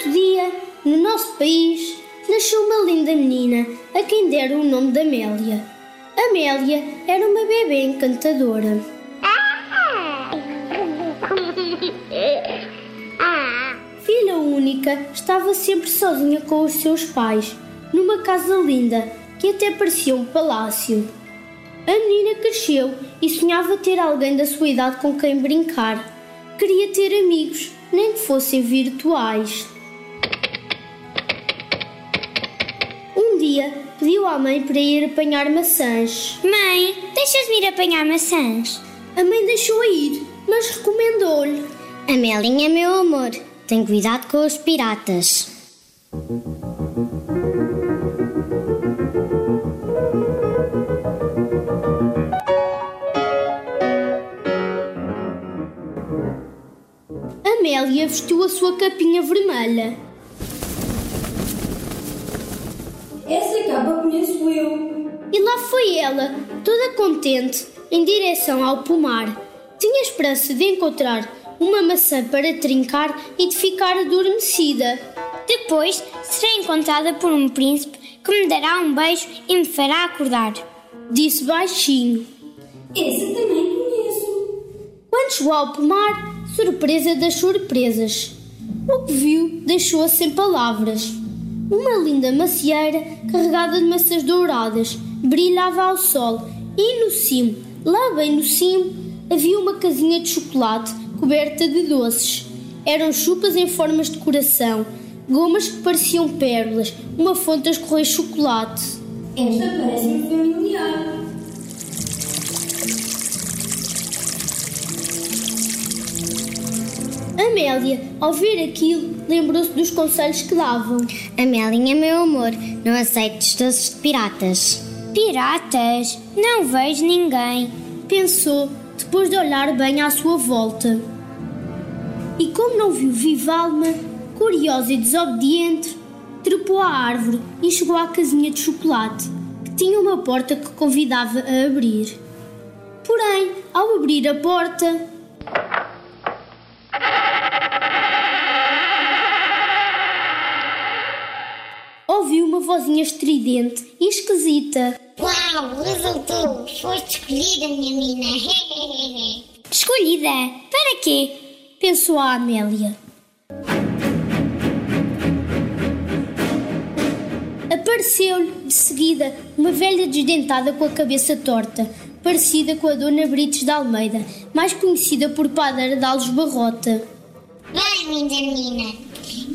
Certo dia, no nosso país, nasceu uma linda menina a quem deram o nome de Amélia. Amélia era uma bebê encantadora. Filha única, estava sempre sozinha com os seus pais, numa casa linda que até parecia um palácio. A menina cresceu e sonhava ter alguém da sua idade com quem brincar. Queria ter amigos, nem que fossem virtuais. Pediu à mãe para ir apanhar maçãs. Mãe, deixas-me ir apanhar maçãs? A mãe deixou-a ir, mas recomendou-lhe. Amelinha, meu amor, tem cuidado com os piratas. Amélia vestiu a sua capinha vermelha. Essa capa conheço eu. E lá foi ela, toda contente, em direção ao pomar. Tinha esperança de encontrar uma maçã para trincar e de ficar adormecida. Depois serei encontrada por um príncipe que me dará um beijo e me fará acordar. Disse baixinho. Essa também conheço. Quando chegou ao pomar, surpresa das surpresas. O que viu deixou-a sem palavras. Uma linda macieira carregada de maçãs douradas brilhava ao sol e no cimo, lá bem no cimo, havia uma casinha de chocolate coberta de doces. Eram chupas em formas de coração, gomas que pareciam pérolas, uma fonte a escorrer chocolate. Esta parece-me familiar. Amélia, ao ver aquilo, lembrou-se dos conselhos que davam. Amelinha, meu amor, não aceites doces de piratas. Piratas? Não vejo ninguém. Pensou, depois de olhar bem à sua volta. E como não viu viva alma, curiosa e desobediente, trepou à árvore e chegou à casinha de chocolate, que tinha uma porta que convidava a abrir. Porém, ao abrir a porta, ouviu uma vozinha estridente e esquisita. Uau, resultou! Foste escolhida, minha menina. escolhida? Para quê? Pensou a Amélia. Apareceu-lhe, de seguida, uma velha desdentada com a cabeça torta, parecida com a Dona Brites de Almeida, mais conhecida por padeira de Alves Barrota. Vai, minha menina.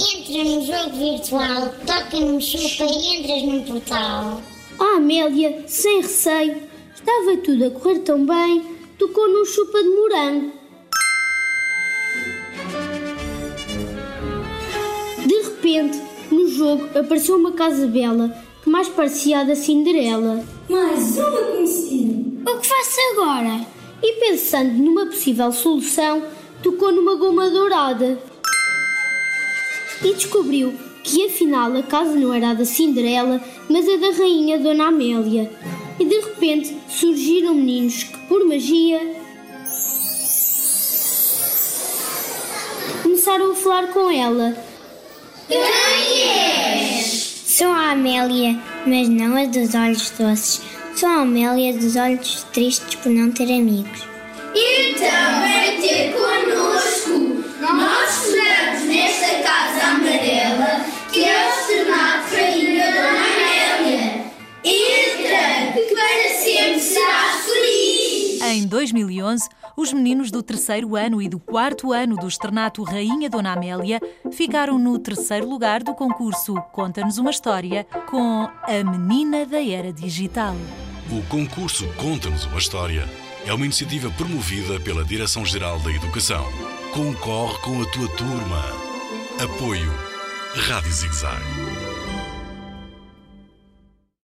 Entra no jogo virtual, toca num chupa e entras num portal. A Amélia, sem receio, estava tudo a correr tão bem, tocou num chupa de morango. De repente, no jogo apareceu uma casa bela que mais parecia a da Cinderela. Mais uma conhecida. O que faço agora? E pensando numa possível solução, tocou numa goma dourada. E descobriu que afinal a casa não era a da Cinderela, mas a da rainha Dona Amélia. E de repente surgiram meninos que, por magia, começaram a falar com ela. Sou a Amélia, mas não a dos olhos doces. Sou a Amélia dos olhos tristes por não ter amigos. Então vem Para sempre serás feliz. Em 2011, os meninos do terceiro ano e do quarto ano do externato Rainha Dona Amélia ficaram no terceiro lugar do concurso Conta-nos uma História com A Menina da Era Digital. O concurso Conta-nos uma História é uma iniciativa promovida pela Direção-Geral da Educação. Concorre com a tua turma. Apoio Rádio Zigzag.